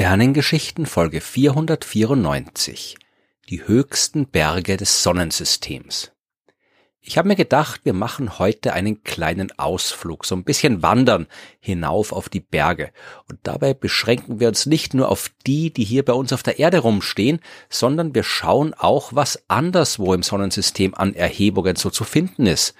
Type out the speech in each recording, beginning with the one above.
Sternengeschichten Folge 494 Die höchsten Berge des Sonnensystems. Ich habe mir gedacht, wir machen heute einen kleinen Ausflug, so ein bisschen wandern hinauf auf die Berge. Und dabei beschränken wir uns nicht nur auf die, die hier bei uns auf der Erde rumstehen, sondern wir schauen auch, was anderswo im Sonnensystem an Erhebungen so zu finden ist.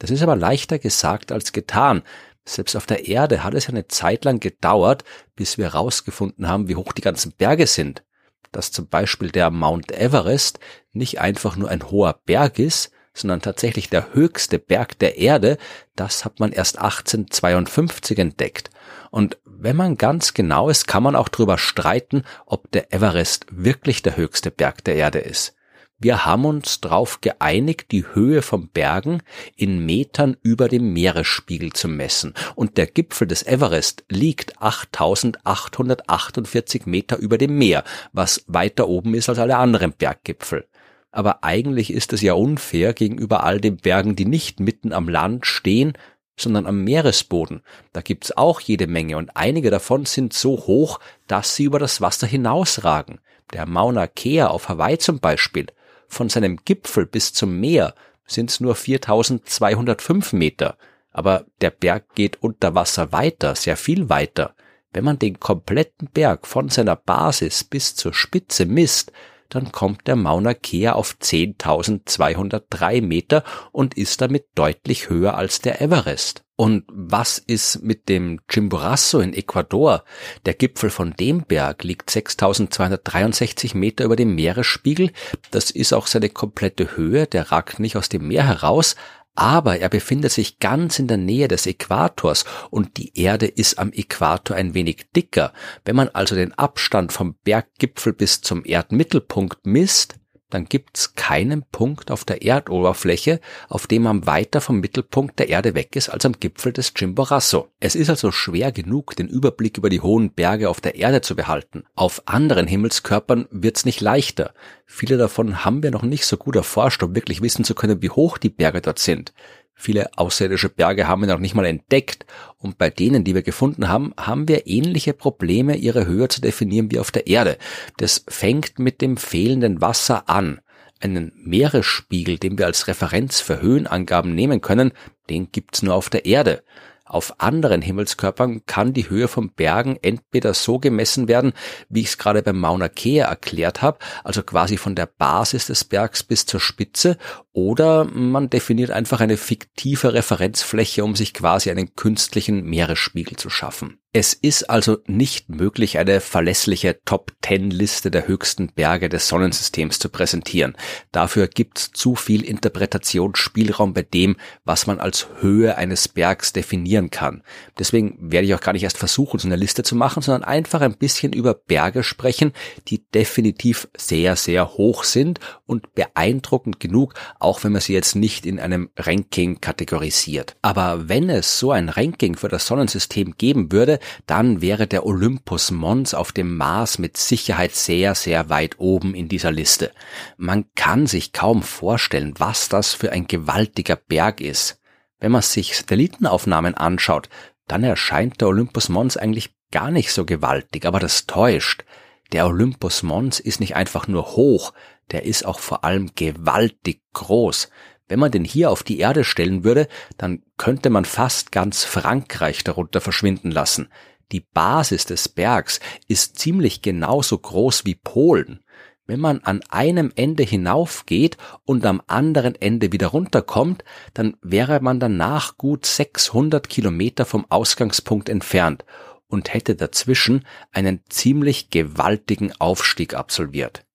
Das ist aber leichter gesagt als getan. Selbst auf der Erde hat es eine Zeit lang gedauert, bis wir herausgefunden haben, wie hoch die ganzen Berge sind. Dass zum Beispiel der Mount Everest nicht einfach nur ein hoher Berg ist, sondern tatsächlich der höchste Berg der Erde, das hat man erst 1852 entdeckt. Und wenn man ganz genau ist, kann man auch darüber streiten, ob der Everest wirklich der höchste Berg der Erde ist. Wir haben uns darauf geeinigt, die Höhe von Bergen in Metern über dem Meeresspiegel zu messen. Und der Gipfel des Everest liegt 8848 Meter über dem Meer, was weiter oben ist als alle anderen Berggipfel. Aber eigentlich ist es ja unfair gegenüber all den Bergen, die nicht mitten am Land stehen, sondern am Meeresboden. Da gibt's auch jede Menge und einige davon sind so hoch, dass sie über das Wasser hinausragen. Der Mauna Kea auf Hawaii zum Beispiel von seinem Gipfel bis zum Meer sind es nur 4205 Meter, aber der Berg geht unter Wasser weiter, sehr viel weiter. Wenn man den kompletten Berg von seiner Basis bis zur Spitze misst, dann kommt der Mauna Kea auf 10.203 Meter und ist damit deutlich höher als der Everest. Und was ist mit dem Chimborazo in Ecuador? Der Gipfel von dem Berg liegt 6263 Meter über dem Meeresspiegel. Das ist auch seine komplette Höhe. Der ragt nicht aus dem Meer heraus, aber er befindet sich ganz in der Nähe des Äquators und die Erde ist am Äquator ein wenig dicker. Wenn man also den Abstand vom Berggipfel bis zum Erdmittelpunkt misst, dann gibt's keinen Punkt auf der Erdoberfläche, auf dem man weiter vom Mittelpunkt der Erde weg ist als am Gipfel des Chimborazo. Es ist also schwer genug, den Überblick über die hohen Berge auf der Erde zu behalten. Auf anderen Himmelskörpern wird's nicht leichter. Viele davon haben wir noch nicht so gut erforscht, um wirklich wissen zu können, wie hoch die Berge dort sind. Viele außerirdische Berge haben wir noch nicht mal entdeckt und bei denen, die wir gefunden haben, haben wir ähnliche Probleme, ihre Höhe zu definieren wie auf der Erde. Das fängt mit dem fehlenden Wasser an. Einen Meeresspiegel, den wir als Referenz für Höhenangaben nehmen können, den gibt's nur auf der Erde. Auf anderen Himmelskörpern kann die Höhe von Bergen entweder so gemessen werden, wie ich es gerade beim Mauna Kea erklärt habe, also quasi von der Basis des Bergs bis zur Spitze, oder man definiert einfach eine fiktive Referenzfläche, um sich quasi einen künstlichen Meeresspiegel zu schaffen. Es ist also nicht möglich, eine verlässliche Top-10-Liste der höchsten Berge des Sonnensystems zu präsentieren. Dafür gibt's zu viel Interpretationsspielraum bei dem, was man als Höhe eines Bergs definieren kann. Deswegen werde ich auch gar nicht erst versuchen, so eine Liste zu machen, sondern einfach ein bisschen über Berge sprechen, die definitiv sehr, sehr hoch sind und beeindruckend genug, auch wenn man sie jetzt nicht in einem Ranking kategorisiert. Aber wenn es so ein Ranking für das Sonnensystem geben würde, dann wäre der Olympus Mons auf dem Mars mit Sicherheit sehr, sehr weit oben in dieser Liste. Man kann sich kaum vorstellen, was das für ein gewaltiger Berg ist. Wenn man sich Satellitenaufnahmen anschaut, dann erscheint der Olympus Mons eigentlich gar nicht so gewaltig, aber das täuscht. Der Olympus Mons ist nicht einfach nur hoch, der ist auch vor allem gewaltig groß. Wenn man den hier auf die Erde stellen würde, dann könnte man fast ganz Frankreich darunter verschwinden lassen. Die Basis des Bergs ist ziemlich genauso groß wie Polen. Wenn man an einem Ende hinaufgeht und am anderen Ende wieder runterkommt, dann wäre man danach gut 600 Kilometer vom Ausgangspunkt entfernt und hätte dazwischen einen ziemlich gewaltigen Aufstieg absolviert.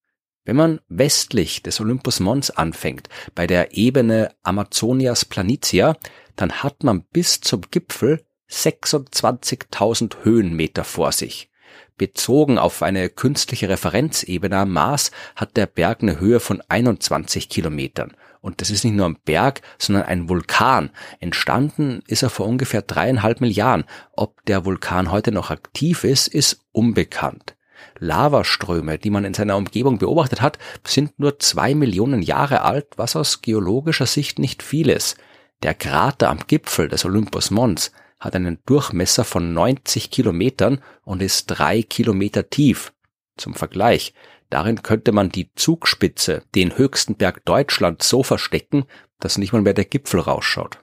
Wenn man westlich des Olympus Mons anfängt, bei der Ebene Amazonias Planitia, dann hat man bis zum Gipfel 26.000 Höhenmeter vor sich. Bezogen auf eine künstliche Referenzebene am Mars hat der Berg eine Höhe von 21 Kilometern. Und das ist nicht nur ein Berg, sondern ein Vulkan. Entstanden ist er vor ungefähr dreieinhalb Milliarden. Ob der Vulkan heute noch aktiv ist, ist unbekannt. Lavaströme, die man in seiner Umgebung beobachtet hat, sind nur zwei Millionen Jahre alt, was aus geologischer Sicht nicht viel ist. Der Krater am Gipfel des Olympus Mons hat einen Durchmesser von 90 Kilometern und ist drei Kilometer tief. Zum Vergleich, darin könnte man die Zugspitze, den höchsten Berg Deutschlands, so verstecken, dass nicht mal mehr der Gipfel rausschaut.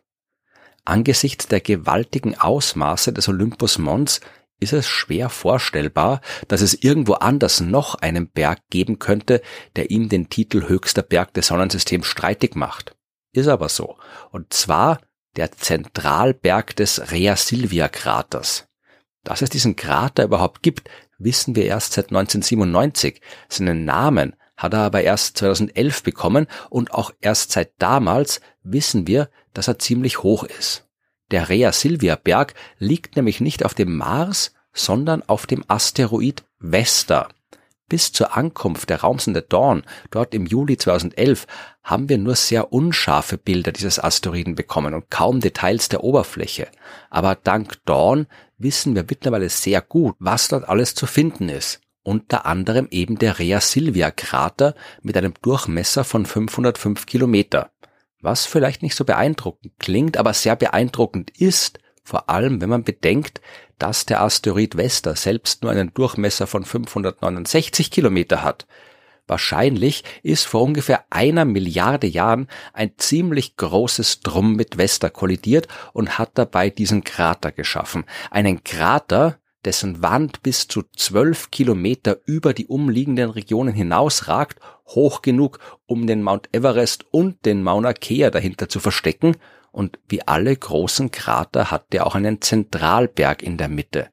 Angesichts der gewaltigen Ausmaße des Olympus Mons ist es schwer vorstellbar, dass es irgendwo anders noch einen Berg geben könnte, der ihm den Titel höchster Berg des Sonnensystems streitig macht. Ist aber so. Und zwar der Zentralberg des Rea Silvia Kraters. Dass es diesen Krater überhaupt gibt, wissen wir erst seit 1997. Seinen Namen hat er aber erst 2011 bekommen und auch erst seit damals wissen wir, dass er ziemlich hoch ist. Der Rea Silvia Berg liegt nämlich nicht auf dem Mars, sondern auf dem Asteroid Vesta. Bis zur Ankunft der Raumsonde Dawn, dort im Juli 2011, haben wir nur sehr unscharfe Bilder dieses Asteroiden bekommen und kaum Details der Oberfläche. Aber dank Dawn wissen wir mittlerweile sehr gut, was dort alles zu finden ist. Unter anderem eben der Rea Silvia Krater mit einem Durchmesser von 505 Kilometer. Was vielleicht nicht so beeindruckend klingt, aber sehr beeindruckend ist, vor allem wenn man bedenkt, dass der Asteroid Vesta selbst nur einen Durchmesser von 569 Kilometer hat. Wahrscheinlich ist vor ungefähr einer Milliarde Jahren ein ziemlich großes Drum mit Vesta kollidiert und hat dabei diesen Krater geschaffen. Einen Krater, dessen Wand bis zu zwölf Kilometer über die umliegenden Regionen hinausragt, hoch genug, um den Mount Everest und den Mauna Kea dahinter zu verstecken und wie alle großen Krater hat der auch einen Zentralberg in der Mitte.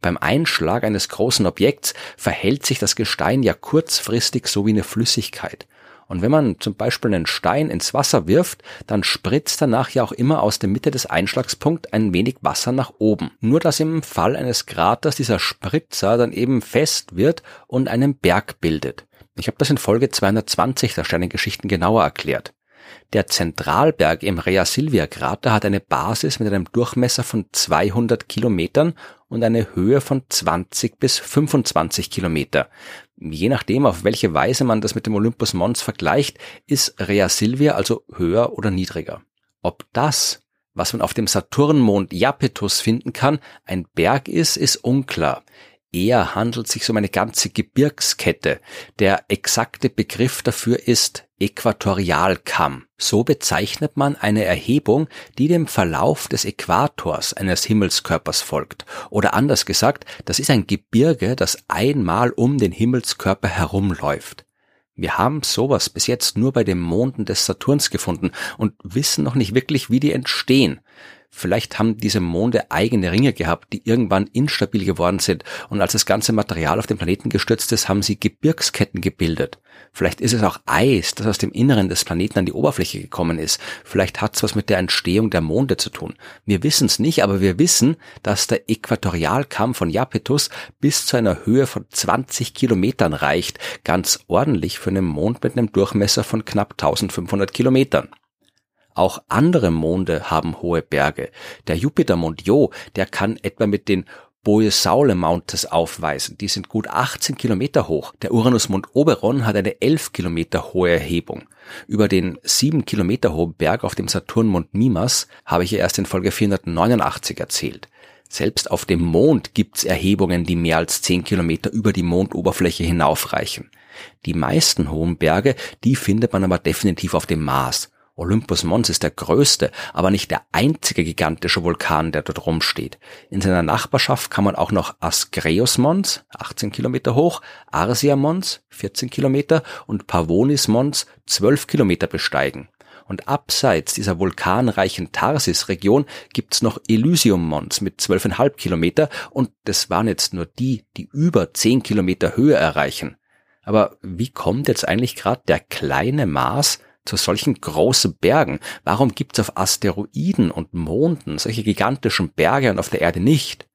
Beim Einschlag eines großen Objekts verhält sich das Gestein ja kurzfristig so wie eine Flüssigkeit. Und wenn man zum Beispiel einen Stein ins Wasser wirft, dann spritzt danach ja auch immer aus der Mitte des Einschlagspunkts ein wenig Wasser nach oben. Nur dass im Fall eines Kraters dieser Spritzer dann eben fest wird und einen Berg bildet. Ich habe das in Folge 220 der Sternengeschichten genauer erklärt. Der Zentralberg im Rea Silvia Krater hat eine Basis mit einem Durchmesser von 200 Kilometern und eine Höhe von 20 bis 25 Kilometer. Je nachdem, auf welche Weise man das mit dem Olympus Mons vergleicht, ist Rea Silvia also höher oder niedriger. Ob das, was man auf dem Saturnmond Iapetus finden kann, ein Berg ist, ist unklar. Eher handelt sich um eine ganze Gebirgskette. Der exakte Begriff dafür ist Äquatorialkamm. So bezeichnet man eine Erhebung, die dem Verlauf des Äquators eines Himmelskörpers folgt. Oder anders gesagt, das ist ein Gebirge, das einmal um den Himmelskörper herumläuft. Wir haben sowas bis jetzt nur bei den Monden des Saturns gefunden und wissen noch nicht wirklich, wie die entstehen. Vielleicht haben diese Monde eigene Ringe gehabt, die irgendwann instabil geworden sind und als das ganze Material auf den Planeten gestürzt ist, haben sie Gebirgsketten gebildet. Vielleicht ist es auch Eis, das aus dem Inneren des Planeten an die Oberfläche gekommen ist. Vielleicht hat es was mit der Entstehung der Monde zu tun. Wir wissen es nicht, aber wir wissen, dass der Äquatorialkamm von Japetus bis zu einer Höhe von 20 Kilometern reicht. Ganz ordentlich für einen Mond mit einem Durchmesser von knapp 1500 Kilometern. Auch andere Monde haben hohe Berge. Der Jupitermond Jo, der kann etwa mit den Boesaule Mountains aufweisen. Die sind gut 18 Kilometer hoch. Der Uranusmond Oberon hat eine 11 Kilometer hohe Erhebung. Über den 7 Kilometer hohen Berg auf dem Saturnmond Mimas habe ich ja erst in Folge 489 erzählt. Selbst auf dem Mond gibt's Erhebungen, die mehr als 10 Kilometer über die Mondoberfläche hinaufreichen. Die meisten hohen Berge, die findet man aber definitiv auf dem Mars. Olympus Mons ist der größte, aber nicht der einzige gigantische Vulkan, der dort rumsteht. In seiner Nachbarschaft kann man auch noch Ascreus Mons, 18 Kilometer hoch, Arsia Mons, 14 Kilometer und Pavonis Mons, 12 Kilometer besteigen. Und abseits dieser vulkanreichen Tarsis-Region gibt's noch Elysium Mons mit 12,5 Kilometer und das waren jetzt nur die, die über 10 Kilometer Höhe erreichen. Aber wie kommt jetzt eigentlich gerade der kleine Mars zu solchen großen Bergen? Warum gibt es auf Asteroiden und Monden solche gigantischen Berge und auf der Erde nicht?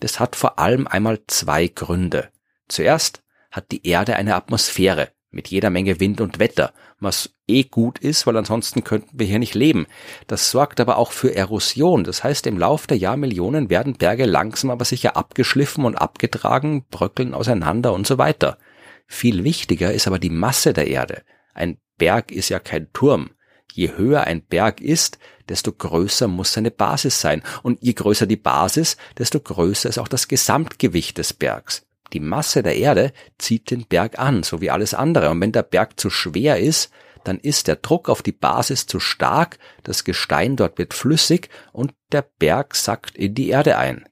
Das hat vor allem einmal zwei Gründe. Zuerst hat die Erde eine Atmosphäre mit jeder Menge Wind und Wetter, was eh gut ist, weil ansonsten könnten wir hier nicht leben. Das sorgt aber auch für Erosion. Das heißt, im Lauf der Jahrmillionen werden Berge langsam aber sicher abgeschliffen und abgetragen, bröckeln auseinander und so weiter. Viel wichtiger ist aber die Masse der Erde. Ein Berg ist ja kein Turm. Je höher ein Berg ist, desto größer muss seine Basis sein. Und je größer die Basis, desto größer ist auch das Gesamtgewicht des Bergs. Die Masse der Erde zieht den Berg an, so wie alles andere. Und wenn der Berg zu schwer ist, dann ist der Druck auf die Basis zu stark, das Gestein dort wird flüssig und der Berg sackt in die Erde ein.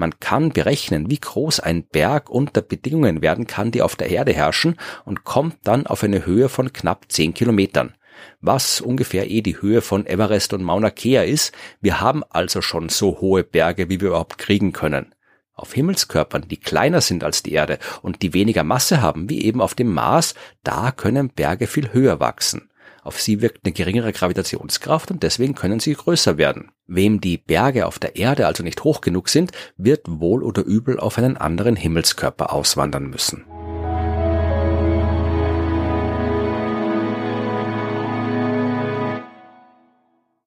Man kann berechnen, wie groß ein Berg unter Bedingungen werden kann, die auf der Erde herrschen und kommt dann auf eine Höhe von knapp 10 Kilometern. Was ungefähr eh die Höhe von Everest und Mauna Kea ist. Wir haben also schon so hohe Berge, wie wir überhaupt kriegen können. Auf Himmelskörpern, die kleiner sind als die Erde und die weniger Masse haben, wie eben auf dem Mars, da können Berge viel höher wachsen. Auf sie wirkt eine geringere Gravitationskraft und deswegen können sie größer werden. Wem die Berge auf der Erde also nicht hoch genug sind, wird wohl oder übel auf einen anderen Himmelskörper auswandern müssen.